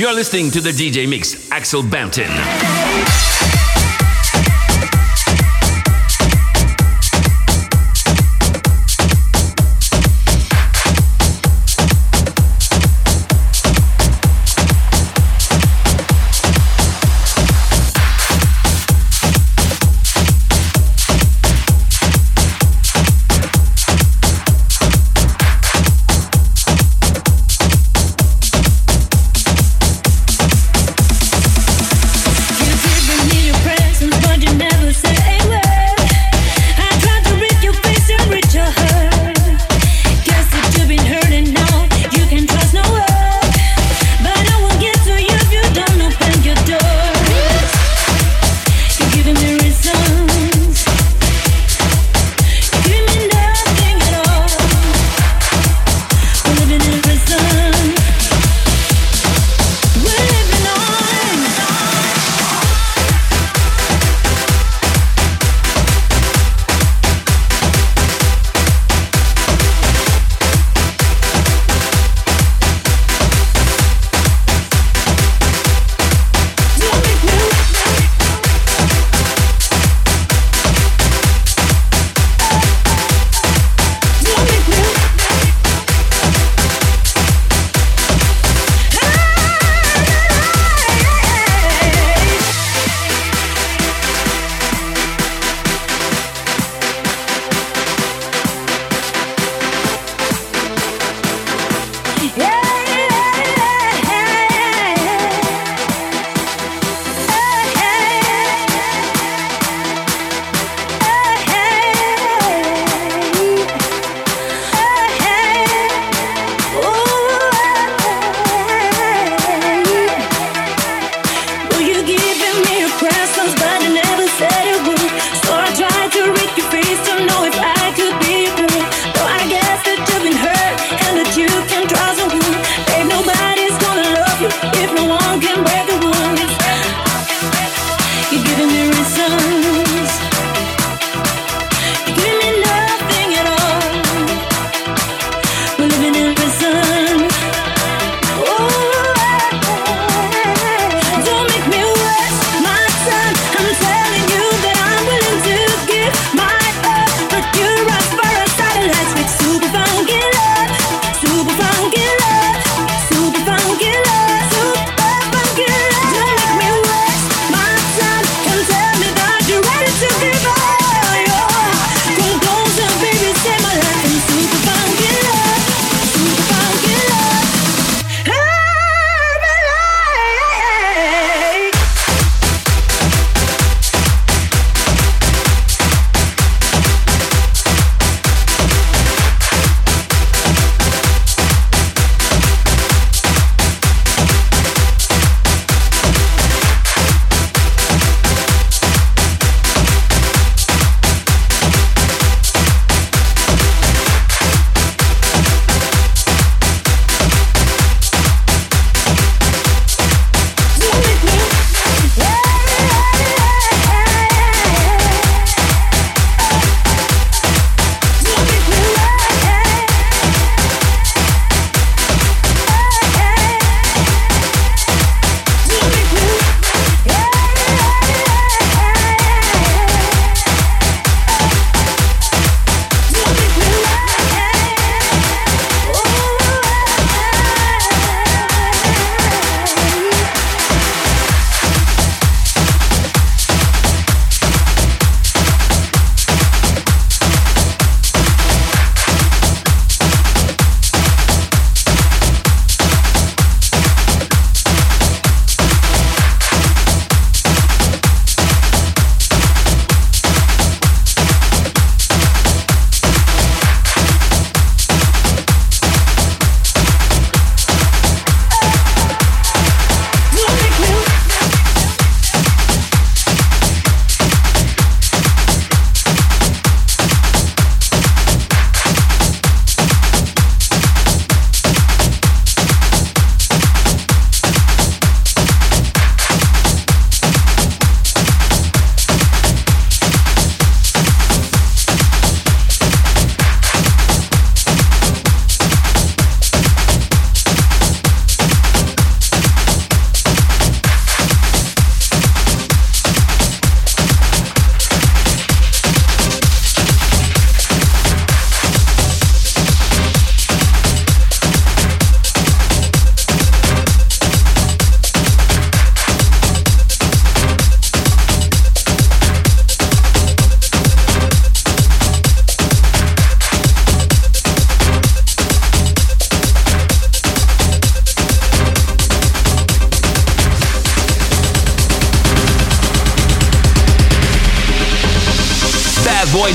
You're listening to the DJ Mix, Axel Bampton.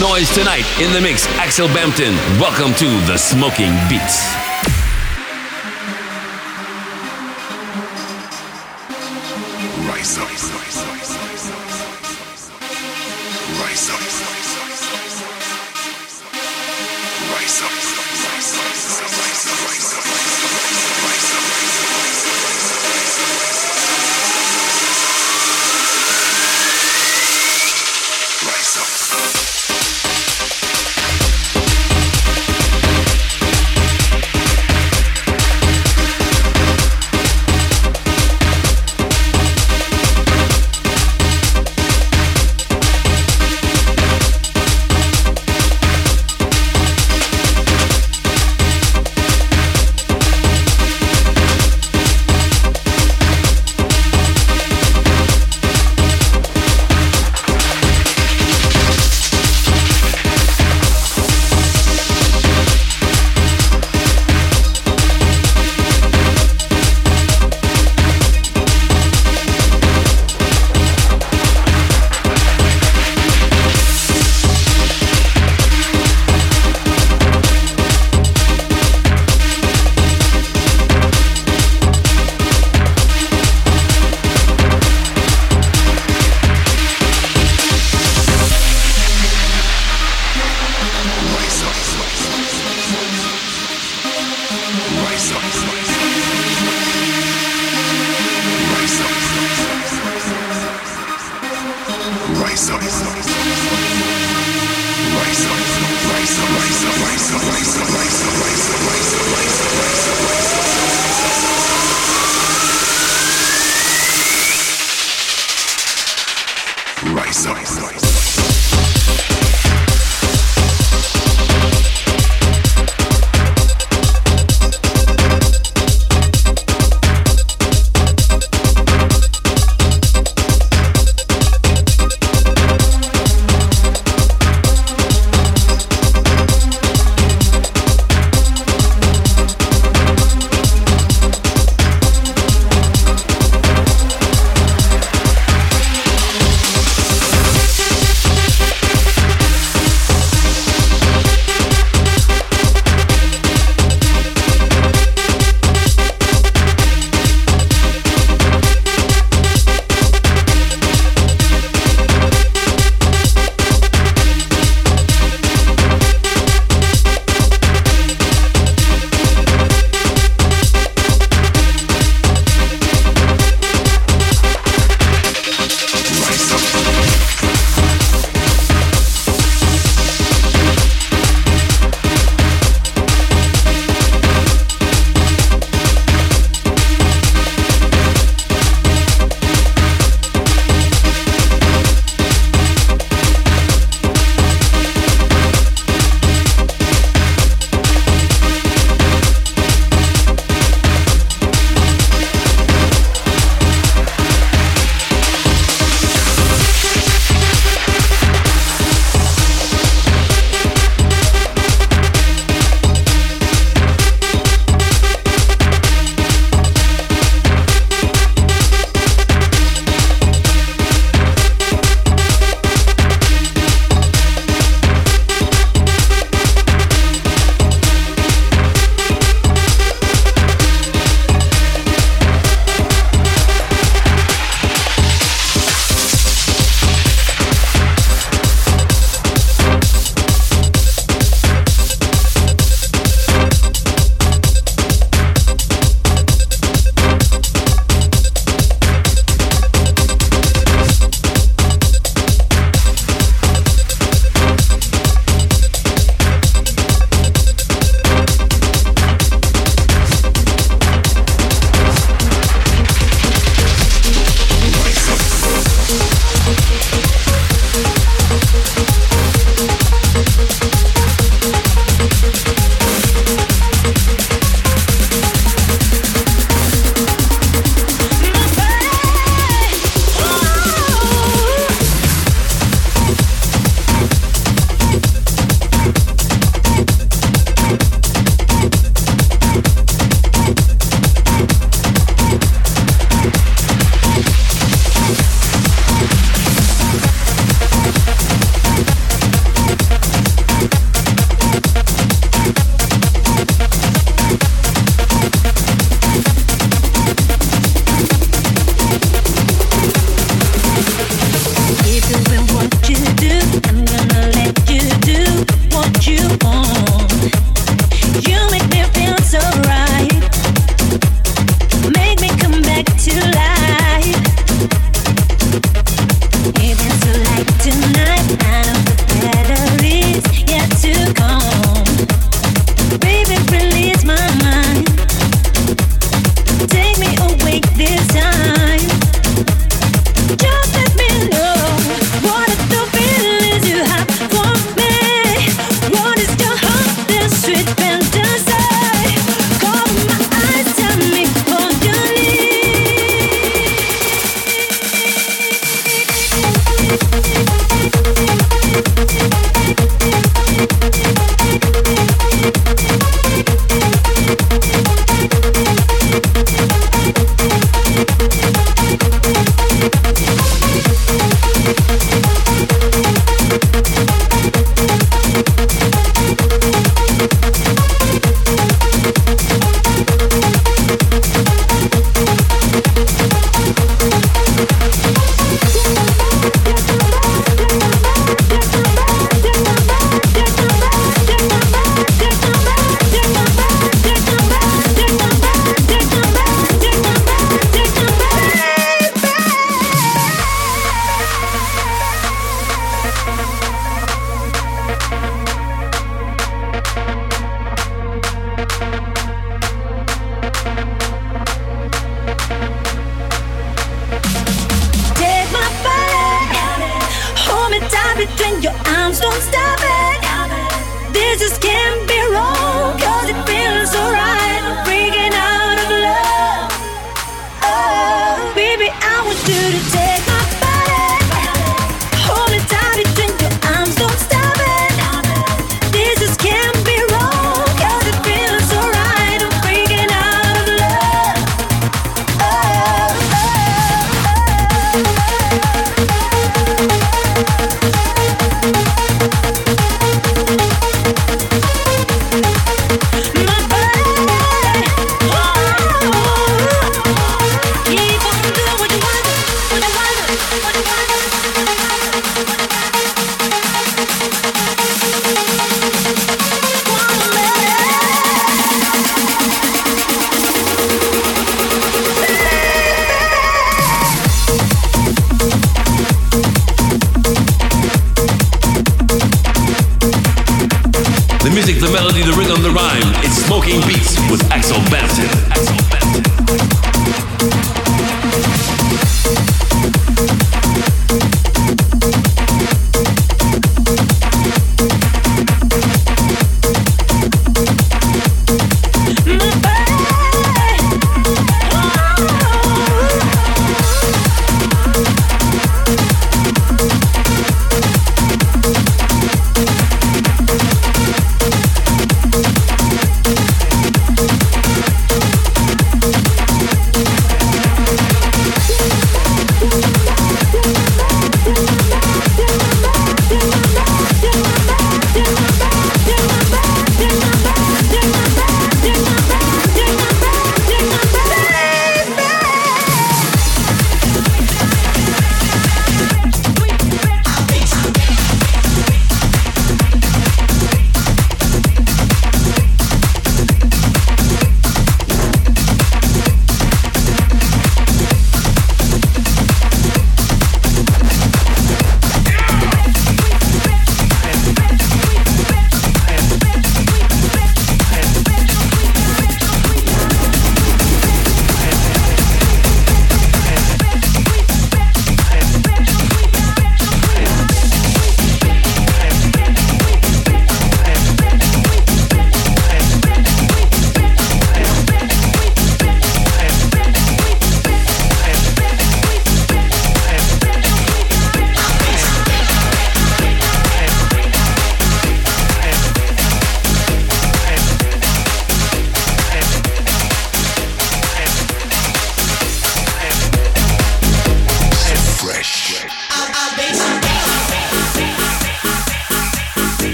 Noise tonight in the mix. Axel Bampton. Welcome to the Smoking Beats.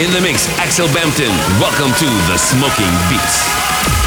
In the mix. Axel Bampton. Welcome to the Smoking Beats.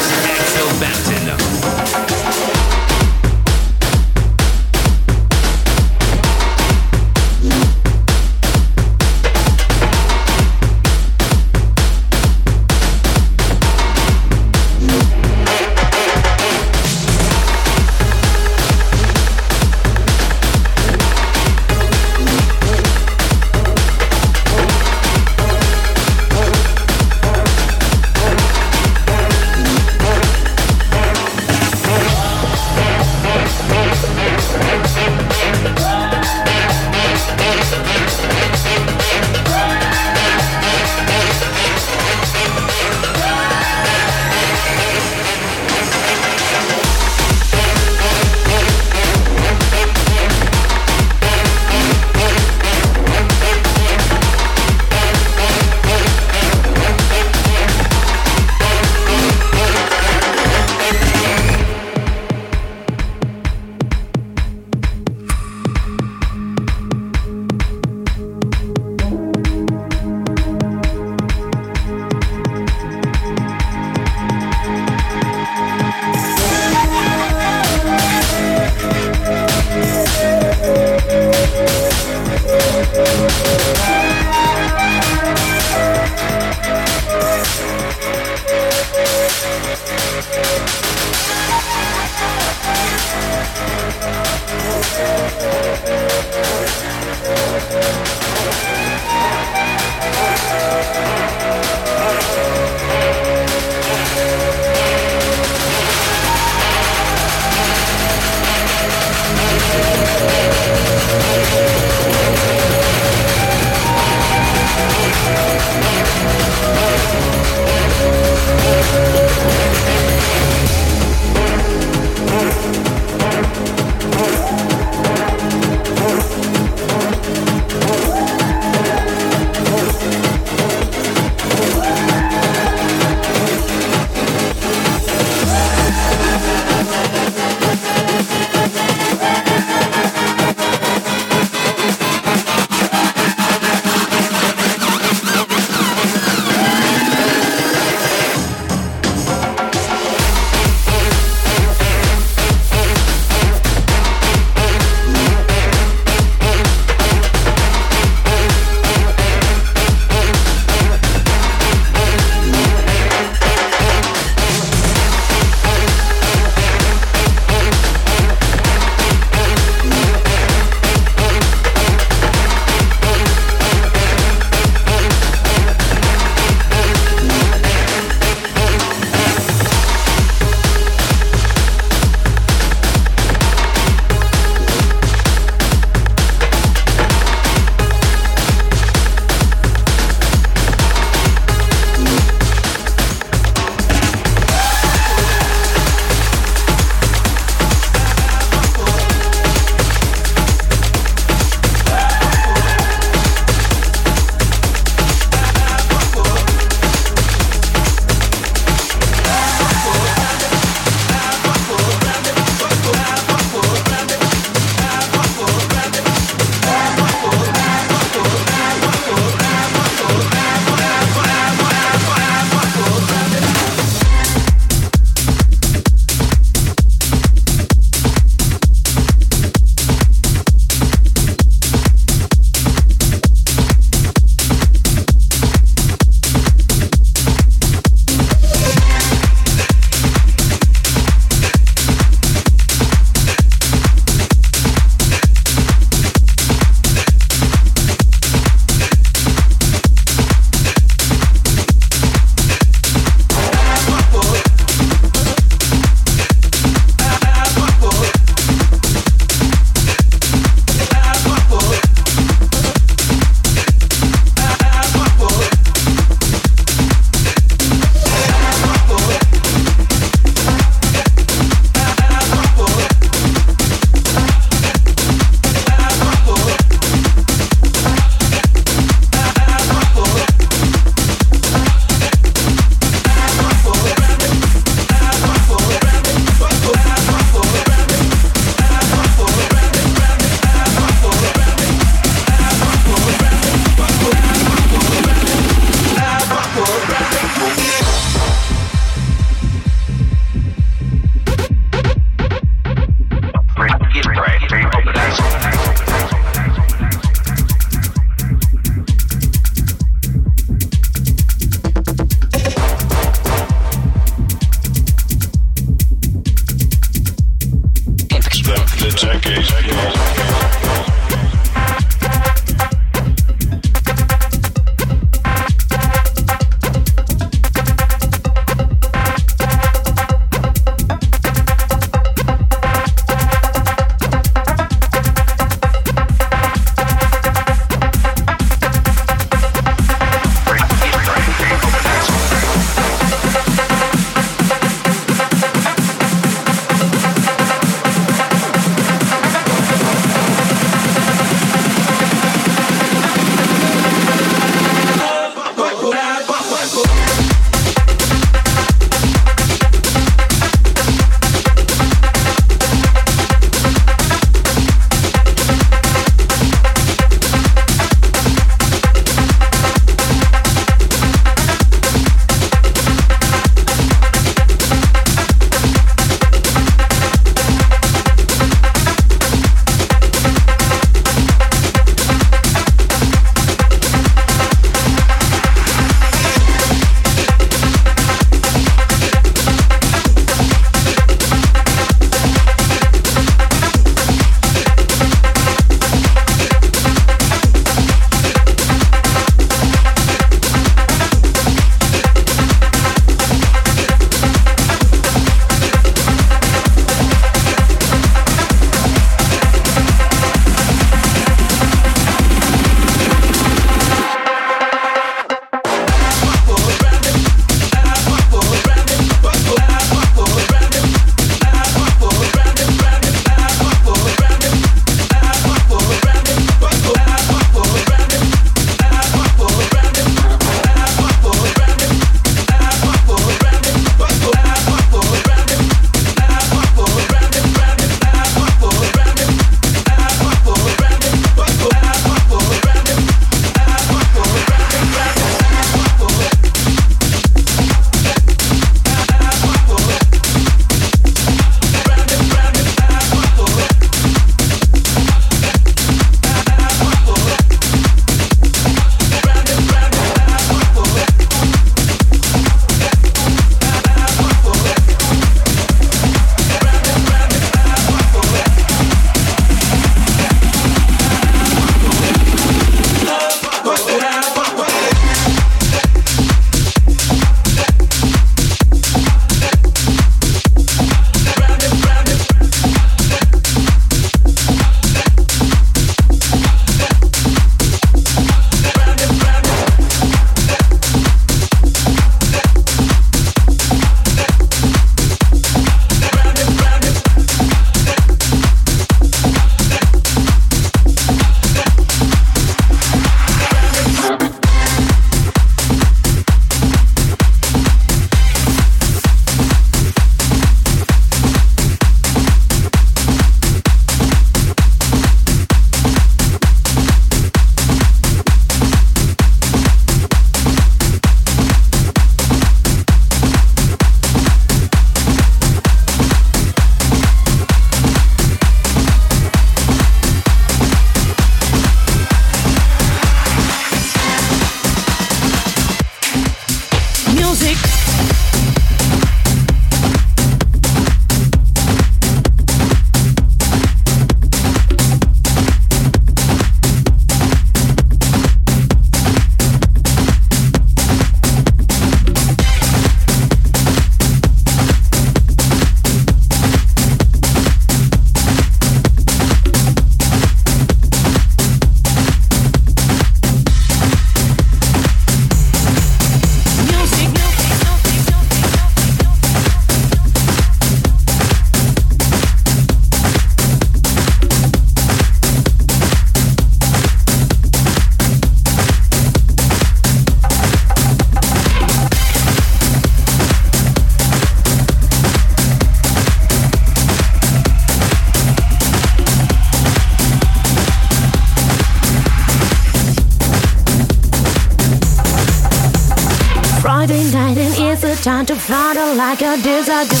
To flutter like a desert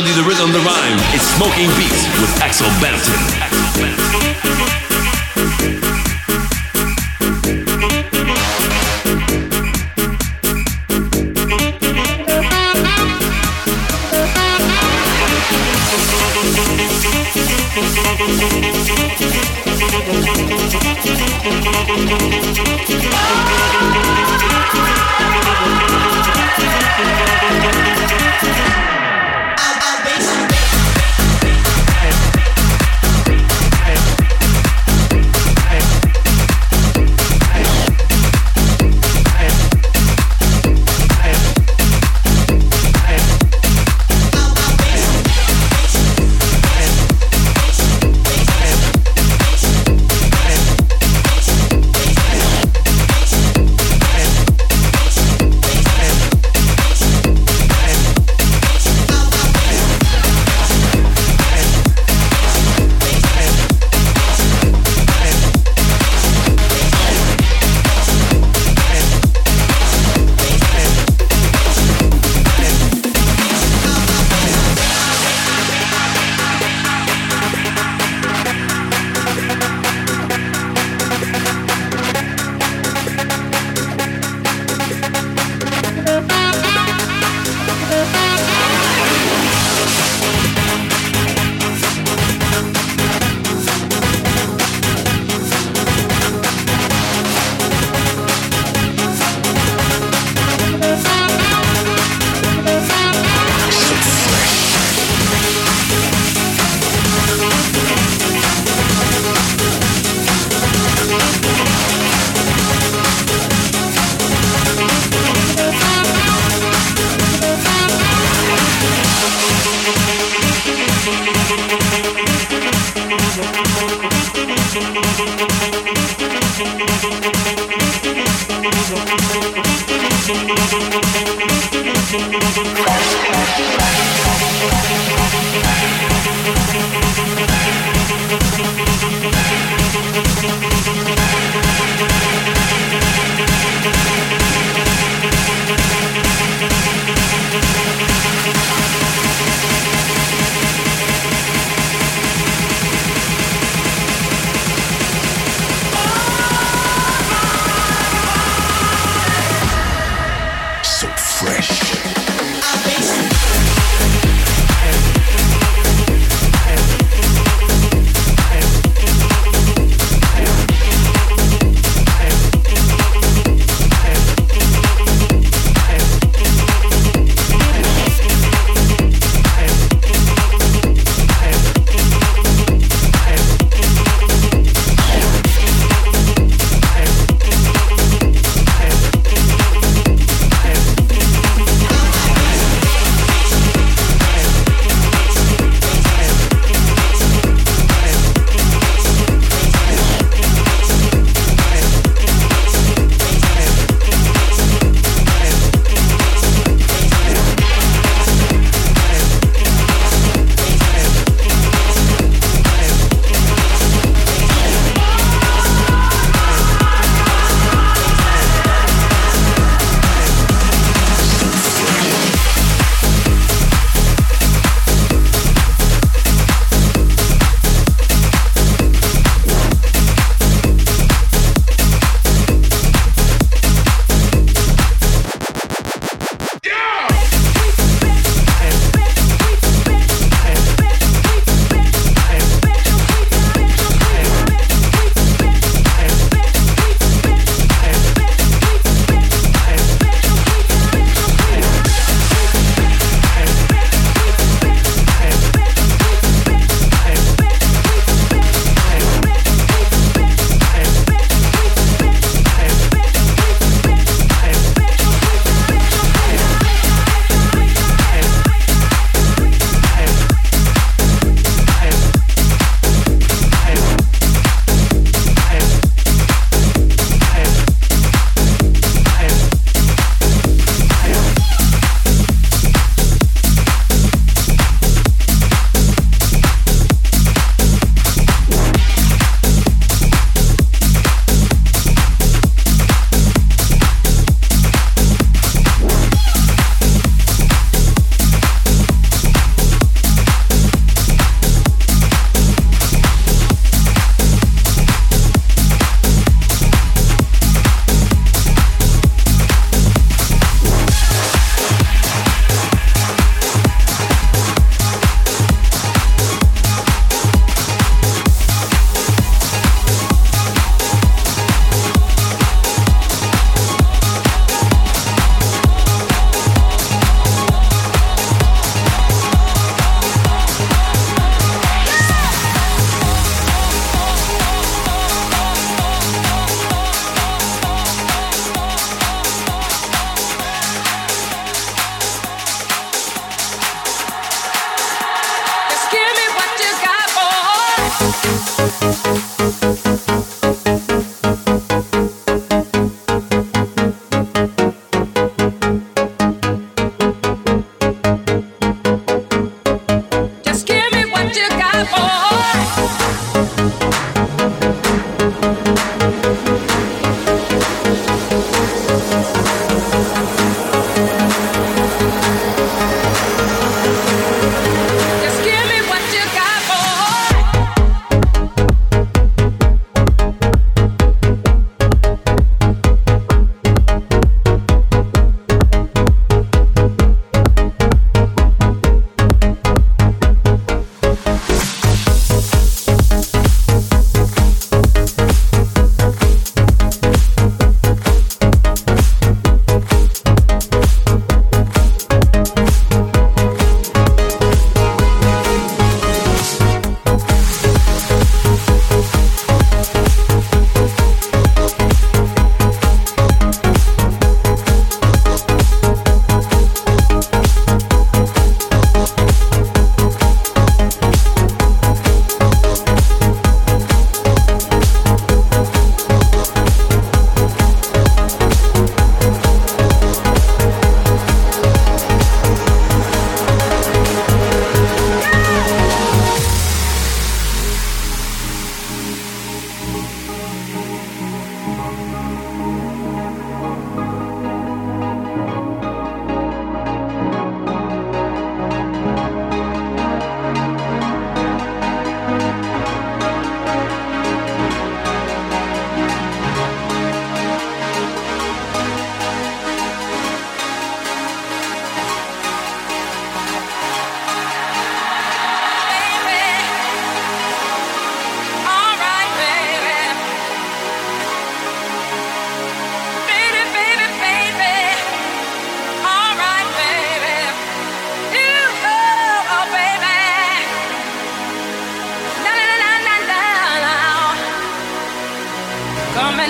melody, the rhythm, the rhyme. It's Smoking Beats with Axel Bampton.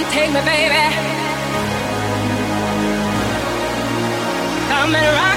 And take me, baby. Come and rock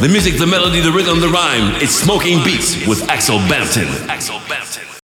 The music, the melody, the rhythm, the rhyme. It's Smoking Beats with Axel Bampton.